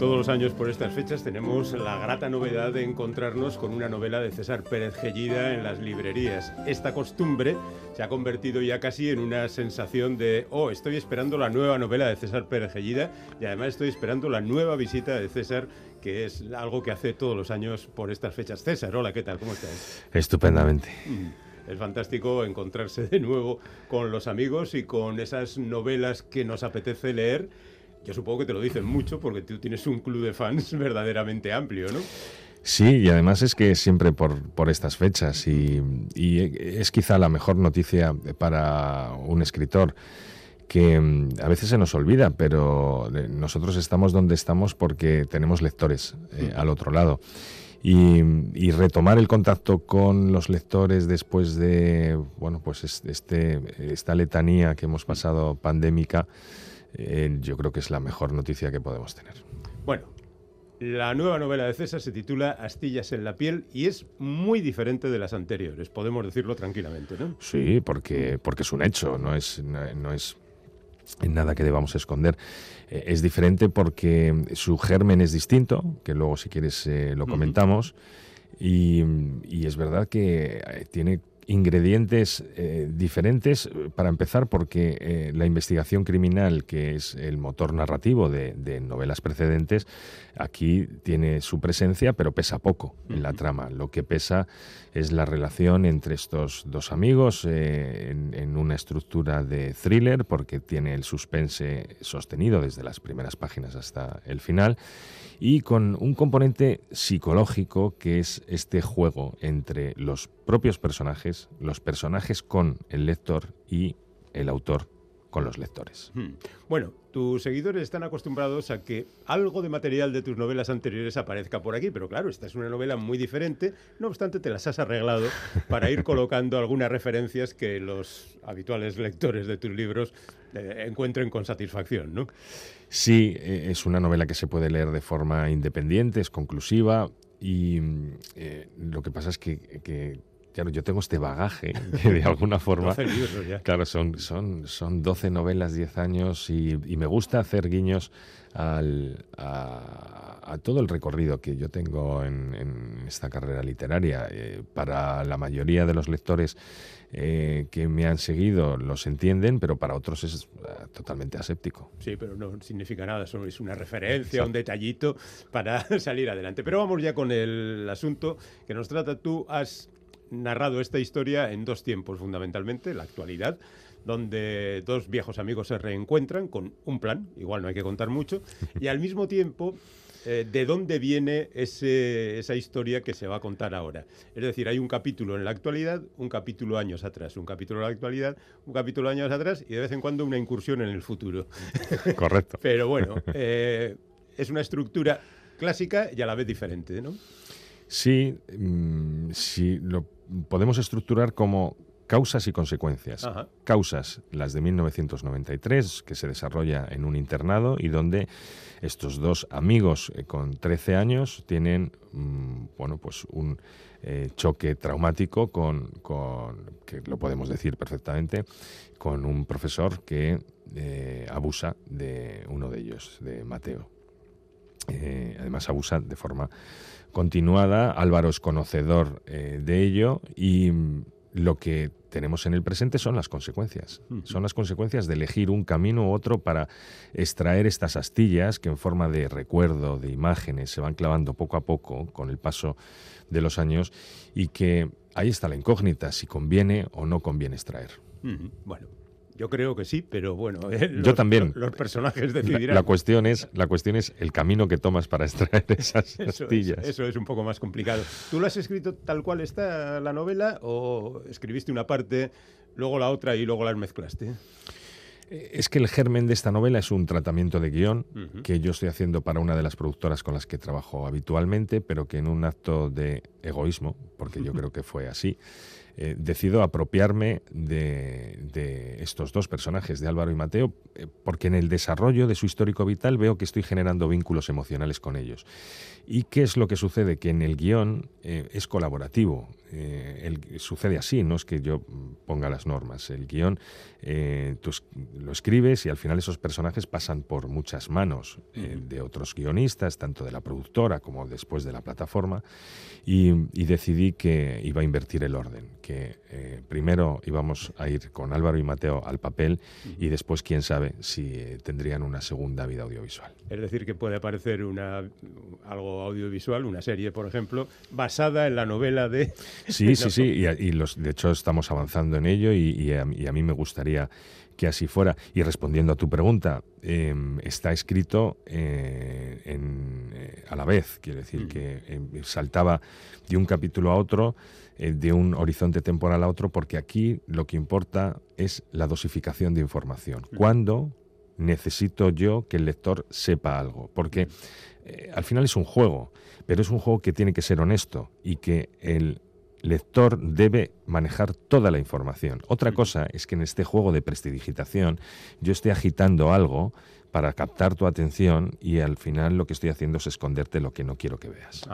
todos los años por estas fechas tenemos la grata novedad de encontrarnos con una novela de César Pérez Gellida en las librerías. Esta costumbre se ha convertido ya casi en una sensación de, oh, estoy esperando la nueva novela de César Pérez Gellida y además estoy esperando la nueva visita de César que es algo que hace todos los años por estas fechas. César, hola, ¿qué tal? ¿Cómo estás? Estupendamente. Mm, es fantástico encontrarse de nuevo con los amigos y con esas novelas que nos apetece leer yo supongo que te lo dicen mucho porque tú tienes un club de fans verdaderamente amplio, ¿no? Sí, y además es que siempre por, por estas fechas y, es quizá la mejor noticia para un escritor que mm, a veces se nos olvida, pero nosotros estamos donde estamos porque tenemos lectores eh, al otro lado. Y, y, retomar el contacto con los lectores después de bueno pues este esta letanía que hemos pasado pandémica eh, yo creo que es la mejor noticia que podemos tener. Bueno, la nueva novela de César se titula Astillas en la piel y es muy diferente de las anteriores, podemos decirlo tranquilamente, ¿no? Sí, porque, porque es un hecho, no es, no, es nada que debamos esconder. Eh, es diferente porque su germen es distinto, que luego si quieres eh, lo comentamos, y, y, es verdad que tiene ingredientes eh, diferentes, para empezar porque eh, la investigación criminal, que es el motor narrativo de, novelas precedentes, aquí tiene su presencia, pero pesa poco en la trama. Lo que pesa es la relación entre estos dos amigos eh, en, una estructura de thriller, porque tiene el suspense sostenido desde las primeras páginas hasta el final, y con un componente psicológico que es este juego entre los propios personajes, los personajes con el lector y el autor con los lectores. Hmm. Bueno, tus seguidores están acostumbrados a que algo de material de tus novelas anteriores aparezca por aquí, pero claro, esta es una novela muy diferente, no obstante te las has arreglado para ir colocando algunas referencias que los habituales lectores de tus libros eh, encuentren con satisfacción, ¿no? Sí, eh, es una novela que se puede leer de forma independiente, es conclusiva y eh, lo que pasa es que claro, yo tengo este bagaje que de alguna forma... Claro, son, son, son 12 novelas, 10 años y, me gusta hacer guiños al, a, todo el recorrido que yo tengo en, esta carrera literaria. Eh, para la mayoría de los lectores eh, que me han seguido los entienden, pero para otros es eh, totalmente aséptico. Sí, pero no significa nada, solo es una referencia, un detallito para salir adelante. Pero vamos ya con el asunto que nos trata. Tú has narrado esta historia en dos tiempos fundamentalmente, la actualidad, donde dos viejos amigos se reencuentran con un plan, igual no hay que contar mucho, y al mismo tiempo eh, de dónde viene esa historia que se va a contar ahora. Es decir, hay un capítulo en la actualidad, un capítulo años atrás, un capítulo en la actualidad, un capítulo años atrás y de vez en cuando una incursión en el futuro. Correcto. Pero bueno, eh, es una estructura clásica y a la vez diferente, ¿no? Sí, mm, sí, lo podemos estructurar como causas y consecuencias. Causas, las de 1993, que se desarrolla en un internado y donde estos dos amigos eh, con 13 años tienen, mm, bueno, pues un eh, choque traumático con, con, que lo podemos decir perfectamente, con un profesor que eh, abusa de uno de ellos, de Mateo. Además abusa de forma continuada. Álvaro es conocedor eh, de ello y mm, lo que tenemos en el presente son las consecuencias. Son las consecuencias de elegir un camino u otro para extraer estas astillas que en forma de recuerdo, de imágenes, se van clavando poco a poco con el paso de los años y que ahí está la incógnita, si conviene o no conviene extraer. Bueno, yo creo que sí, pero bueno, yo también. Los, personajes decidirán. La, cuestión es, la cuestión es el camino que tomas para extraer esas astillas. eso es un poco más complicado. ¿Tú lo has escrito tal cual está la novela o escribiste una parte, luego la otra y luego las mezclaste? Es que el germen de esta novela es un tratamiento de guion que yo estoy haciendo para una de las productoras con las que trabajo habitualmente, pero que en un acto de egoísmo, porque yo creo que fue así, eh, decido apropiarme de, estos dos personajes, de Álvaro y Mateo, eh, porque en el desarrollo de su histórico vital veo que estoy generando vínculos emocionales con ellos. ¿Y qué es lo que sucede? Que en el guion eh, es colaborativo. sucede así, no es que yo ponga las normas. El guion lo escribes y al final esos personajes pasan por muchas manos de otros guionistas, tanto de la productora como después de la plataforma, y, y decidí que iba a invertir el orden eh, primero íbamos a ir con Álvaro y Mateo al papel y después, quién sabe, si eh, tendrían una segunda vida audiovisual. Es decir, que puede aparecer una, algo audiovisual, una serie, por ejemplo, basada en la novela de... Sí, sí, sí, y, los, de hecho estamos avanzando en ello y, a, mí me gustaría que así fuera. Y respondiendo a tu pregunta, em, está escrito eh, a la vez, quiero decir, que em, saltaba de un capítulo a otro eh, de un horizonte temporal a otro, porque aquí lo que importa es la dosificación de información. ¿Cuándo necesito yo que el lector sepa algo? Porque eh, al final es un juego, pero es un juego que tiene que ser honesto y que el lector debe manejar toda la información. Otra cosa es que en este juego de prestidigitación yo esté agitando algo para captar tu atención y al final lo que estoy haciendo es esconderte lo que no quiero que veas.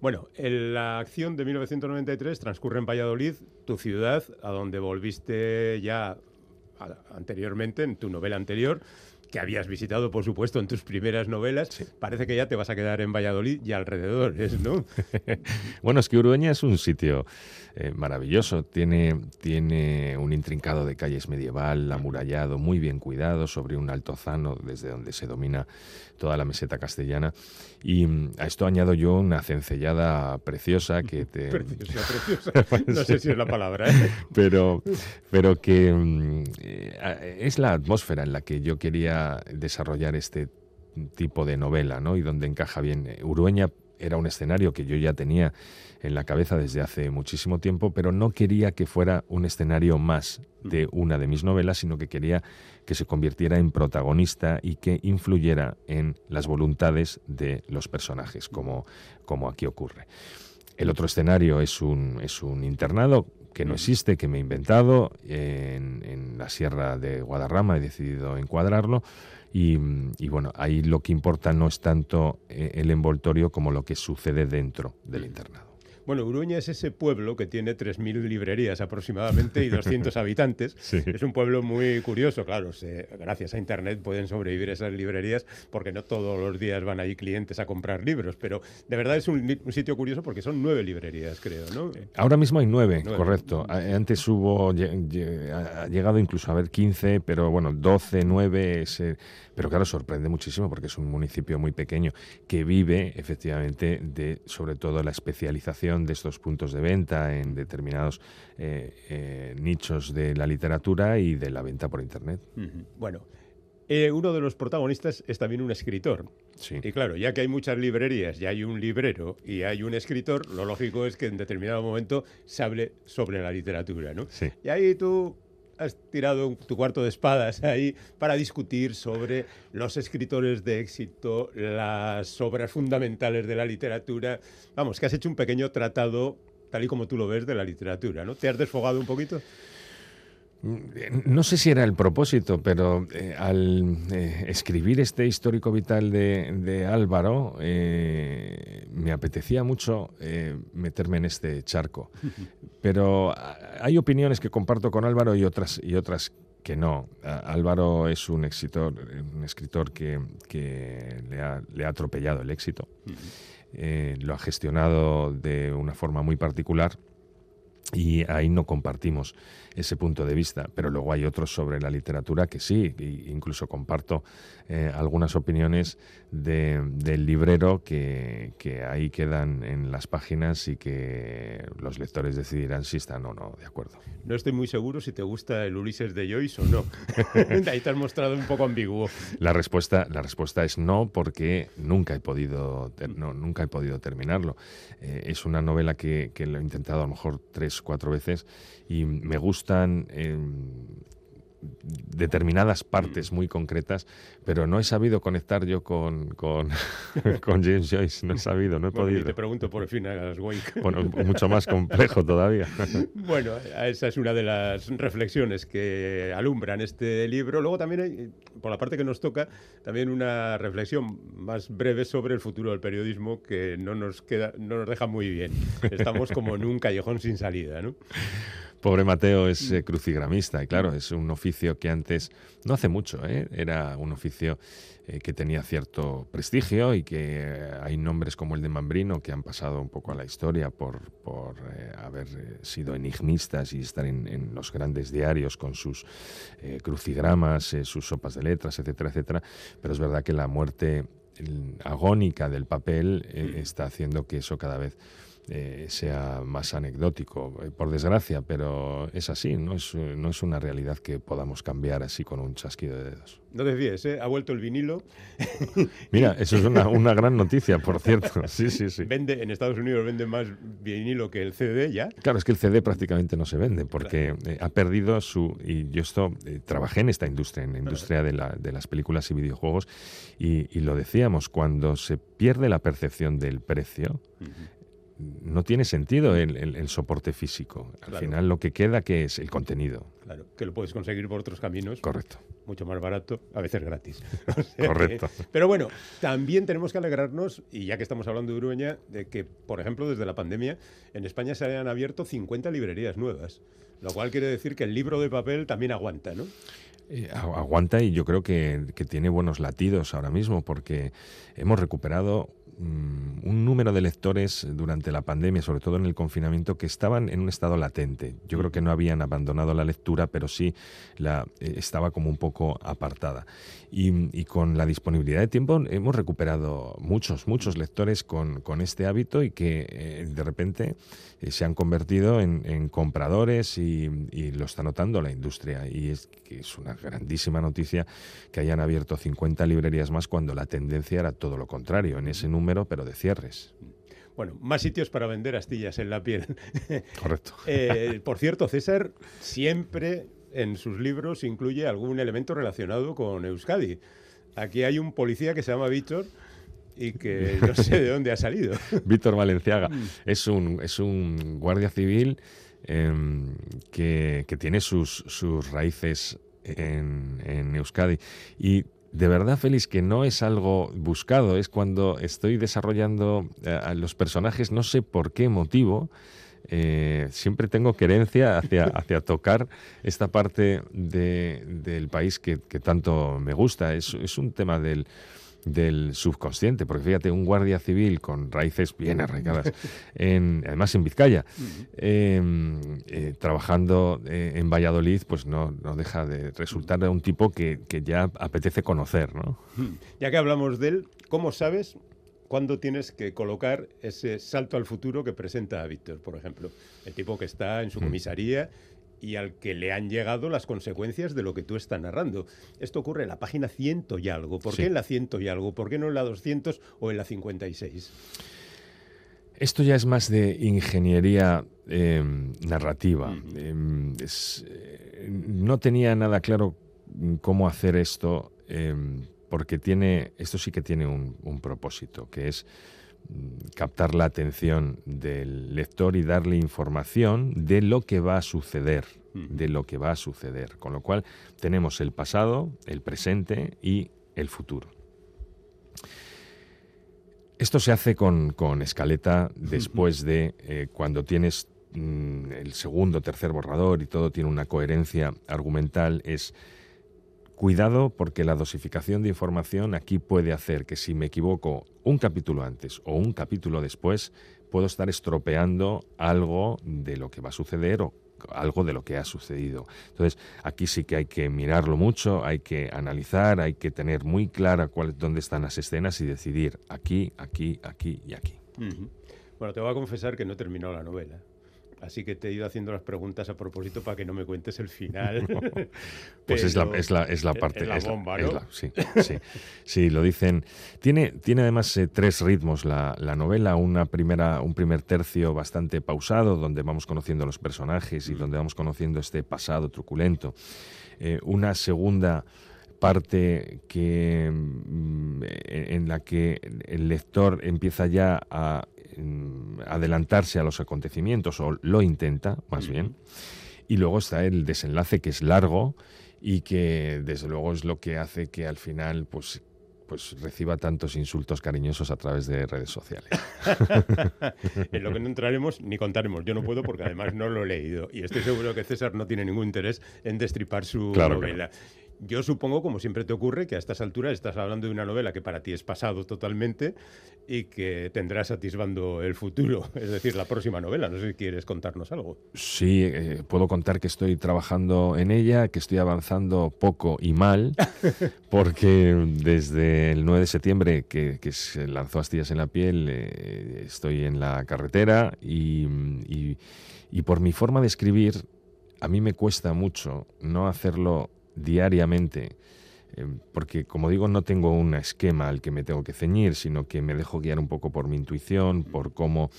Bueno, la acción de 1993 transcurre en Valladolid, tu ciudad, a donde volviste ya anteriormente, en tu novela anterior, que habías visitado, por supuesto, en tus primeras novelas. Parece que ya te vas a quedar en Valladolid y alrededores, ¿no? bueno, es que Urueña es un sitio eh, maravilloso. Tiene, tiene un intrincado de calles medieval, amurallado, muy bien cuidado, sobre un altozano desde donde se domina toda la meseta castellana. Y mm, a esto añado yo una cencellada preciosa que te... Preciosa, preciosa. no sé si es la palabra. ¿eh? Pero, pero que mm, eh, es la atmósfera en la que yo quería desarrollar este tipo de novela, ¿no? Y donde encaja bien. Urueña era un escenario que yo ya tenía en la cabeza desde hace muchísimo tiempo, pero no quería que fuera un escenario más de una de mis novelas, sino que quería que se convirtiera en protagonista y que influyera en las voluntades de los personajes, como, como aquí ocurre. El otro escenario es un, es un internado que no existe, que me he inventado en, en la Sierra de Guadarrama, he decidido encuadrarlo y, bueno, ahí lo que importa no es tanto eh, el envoltorio como lo que sucede dentro del internado. Bueno, Uruña es ese pueblo que tiene 3.000 librerías aproximadamente y 200 habitantes. Es un pueblo muy curioso, claro. gracias a Internet pueden sobrevivir esas librerías porque no todos los días van ahí clientes a comprar libros, pero de verdad es un, sitio curioso porque son nueve librerías, creo, ¿no? Ahora mismo hay nueve, correcto. Antes hubo, ha llegado incluso a haber 15, pero bueno, 12, 9, pero claro, sorprende muchísimo porque es un municipio muy pequeño que vive efectivamente de sobre todo la especialización de estos puntos de venta en determinados eh, eh, nichos de la literatura y de la venta por Internet. Bueno. Eh, uno de los protagonistas es también un escritor. Sí. Y claro, ya que hay muchas librerías, ya hay un librero y hay un escritor, lo lógico es que en determinado momento se hable sobre la literatura, ¿no? Sí. Y ahí tú has tirado tu cuarto de espadas ahí para discutir sobre los escritores de éxito, las obras fundamentales de la literatura. Vamos, que has hecho un pequeño tratado, tal y como tú lo ves, de la literatura, ¿no? ¿Te has desfogado un poquito? No sé si era el propósito, pero eh, al eh, escribir este histórico vital de, Álvaro, eh, me apetecía mucho meterme en este charco. Pero hay opiniones que comparto con Álvaro y otras, y otras que no. Álvaro es un, escritor, un escritor que, le, ha, le, ha, atropellado el éxito. lo ha gestionado de una forma muy particular y ahí no compartimos ese punto de vista, pero luego hay otros sobre la literatura que sí, incluso comparto eh, algunas opiniones del librero que, ahí quedan en las páginas y que los lectores decidirán si están o no de acuerdo. No estoy muy seguro si te gusta el Ulises de Joyce o no. ahí te has mostrado un poco ambiguo. La respuesta, la respuesta es no, porque nunca he podido, no, nunca he podido terminarlo. Eh, es una novela que, que lo he intentado a lo mejor tres, cuatro veces y me gustan em, determinadas partes muy concretas, pero no he sabido conectar yo con, con, James Joyce, no he sabido, no he podido. Y te pregunto por fin a Wake. Bueno, mucho más complejo todavía. bueno, esa es una de las reflexiones que alumbran este libro. Luego también hay, por la parte que nos toca, también una reflexión más breve sobre el futuro del periodismo que no nos queda, no nos deja muy bien. Estamos como en un callejón sin salida, ¿no? Pobre Mateo es eh, crucigramista y claro, es un oficio que antes, no hace mucho, ¿eh? era un oficio eh, que tenía cierto prestigio y que hay nombres como el de Mambrino que han pasado un poco a la historia por, haber sido enigmistas y estar en, los grandes diarios con sus crucigramas, sus sopas de letras, etcétera, etcétera. Pero es verdad que la muerte agónica del papel está haciendo que eso cada vez eh, sea más anecdótico, eh, por desgracia, pero es así, no es, no es una realidad que podamos cambiar así con un chasquido de dedos. No decías, ¿eh? ha vuelto el vinilo. Mira, eso es una, una, gran noticia, por cierto. Sí, sí, sí. Vende, en Estados Unidos vende más vinilo que el CD ya. Claro, es que el CD prácticamente no se vende porque ha perdido su... Y yo esto trabajé en esta industria, en la industria de, la, de las películas y videojuegos, y, y, lo decíamos, cuando se pierde la percepción del precio, no tiene sentido el, soporte físico. Al final lo que queda que es el contenido. Claro, que lo puedes conseguir por otros caminos. Correcto. Mucho más barato, a veces gratis. Correcto. pero bueno, también tenemos que alegrarnos, y ya que estamos hablando de Urueña, de que, por ejemplo, desde la pandemia, en España se hayan abierto 50 librerías nuevas. Lo cual quiere decir que el libro de papel también aguanta, ¿no? Eh, aguanta y yo creo que, que, tiene buenos latidos ahora mismo porque hemos recuperado un número de lectores durante la pandemia, sobre todo en el confinamiento, que estaban en un estado latente. Yo creo que no habían abandonado la lectura, pero sí la, eh, estaba como un poco apartada. Y, con la disponibilidad de tiempo hemos recuperado muchos, muchos lectores con, este hábito y que eh, de repente eh, se han convertido en, compradores y, lo está notando la industria. Y es es una grandísima noticia que hayan abierto 50 librerías más cuando la tendencia era todo lo contrario, en ese número, pero de cierres. Bueno, más sitios para vender astillas en la piel. Correcto. por cierto, César siempre en sus libros incluye algún elemento relacionado con Euskadi. Aquí hay un policía que se llama Víctor y que no sé de dónde ha salido. Víctor Valenciaga. Mm. Es un, es un guardia civil em, que, tiene sus, sus raíces en, Euskadi. Y de verdad, Félix, que no es algo buscado, es cuando estoy desarrollando eh, a los personajes, no sé por qué motivo, eh, siempre tengo querencia hacia, hacia tocar esta parte del país que, tanto me gusta. Es un tema del, del subconsciente, porque fíjate, un guardia civil con raíces bien arraigadas, en, además en Vizcaya, em, eh, trabajando eh, en Valladolid, pues no, no deja de resultar un tipo que, que ya apetece conocer. ¿no? Ya que hablamos de él, ¿cómo sabes ¿Cuándo tienes que colocar ese salto al futuro que presenta a Víctor, por ejemplo? El tipo que está en su mm. Y al que le han llegado las consecuencias de lo que tú estás narrando. Esto ocurre en la página ciento y algo. ¿Por qué en la ciento y algo? ¿Por qué no en la 200 o en la 56? Esto ya es más de ingeniería em, narrativa. Em, eh, no tenía nada claro cómo hacer esto em, porque tiene, esto sí que tiene un, propósito, que es captar la atención del lector y darle información de lo que va a suceder, de lo que va a suceder. Con lo cual tenemos el pasado, el presente y el futuro. Esto se hace con, escaleta después de eh, cuando tienes mm, el segundo, tercer borrador y todo tiene una coherencia argumental, es Cuidado porque la dosificación de información aquí puede hacer que si me equivoco un capítulo antes o un capítulo después, puedo estar estropeando algo de lo que va a suceder o algo de lo que ha sucedido. Entonces, aquí sí que hay que mirarlo mucho, hay que analizar, hay que tener muy clara cuál, dónde están las escenas y decidir aquí, aquí, aquí y aquí. Bueno, te voy a confesar que no he terminado la novela. Así que te he ido haciendo las preguntas a propósito para que no me cuentes el final. pues es la, es, la, es la parte. la bomba, sí, sí, sí, lo dicen. Tiene, tiene además eh, tres ritmos la, la, novela. Una primera, un primer tercio bastante pausado, donde vamos conociendo los personajes y donde vamos conociendo este pasado truculento. Eh, una segunda parte que, mm, en la que el lector empieza ya a mm, adelantarse a los acontecimientos, o lo intenta, más bien. Y luego está el desenlace, que es largo y que, desde luego, es lo que hace que al final, pues pues reciba tantos insultos cariñosos a través de redes sociales. en lo que no entraremos ni contaremos. Yo no puedo porque además no lo he leído. Y estoy seguro que César no tiene ningún interés en destripar su novela. Yo supongo, como siempre te ocurre, que a estas alturas estás hablando de una novela que para ti es pasado totalmente y que tendrá satisfando el futuro, es decir, la próxima novela. No sé si quieres contarnos algo. Sí, eh, puedo contar que estoy trabajando en ella, que estoy avanzando poco y mal, porque desde el 9 de septiembre que, se lanzó Astillas en la piel, eh, estoy en la carretera y, y por mi forma de escribir, a mí me cuesta mucho no hacerlo diariamente, eh, porque como digo, no tengo un esquema al que me tengo que ceñir, sino que me dejo guiar un poco por mi intuición, por cómo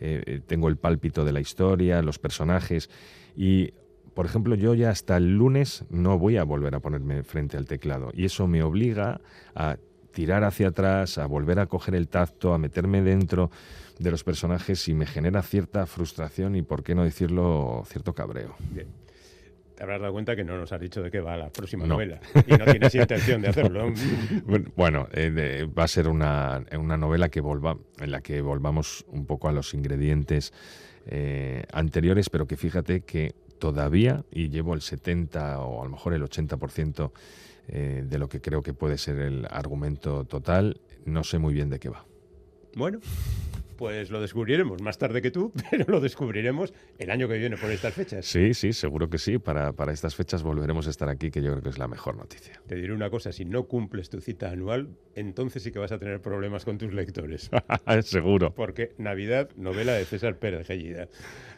eh, eh, tengo el pálpito de la historia, los personajes. Y, por ejemplo, yo ya hasta el lunes no voy a volver a ponerme frente al teclado. Y eso me obliga a tirar hacia atrás, a volver a coger el tacto, a meterme dentro de los personajes y me genera cierta frustración y, por qué no decirlo, cierto cabreo te habrás dado cuenta que no nos has dicho de qué va la próxima novela y no tienes intención de hacerlo. bueno, eh, va a ser una, una novela que volva, en la que volvamos un poco a los ingredientes eh, anteriores, pero que fíjate que todavía, y llevo el 70 o a lo mejor el 80% eh, de lo que creo que puede ser el argumento total, no sé muy bien de qué va. Bueno, pues lo descubriremos más tarde que tú, pero lo descubriremos el año que viene por estas fechas. Sí, sí, seguro que sí. Para, para estas fechas volveremos a estar aquí, que yo creo que es la mejor noticia. Te diré una cosa, si no cumples tu cita anual, entonces sí que vas a tener problemas con tus lectores. seguro. Porque Navidad, novela de César Pérez Gellida.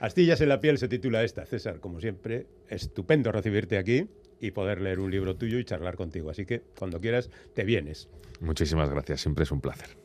Astillas en la piel se titula esta. César, como siempre, estupendo recibirte aquí y poder leer un libro tuyo y charlar contigo. Así que cuando quieras, te vienes. Muchísimas gracias, siempre es un placer.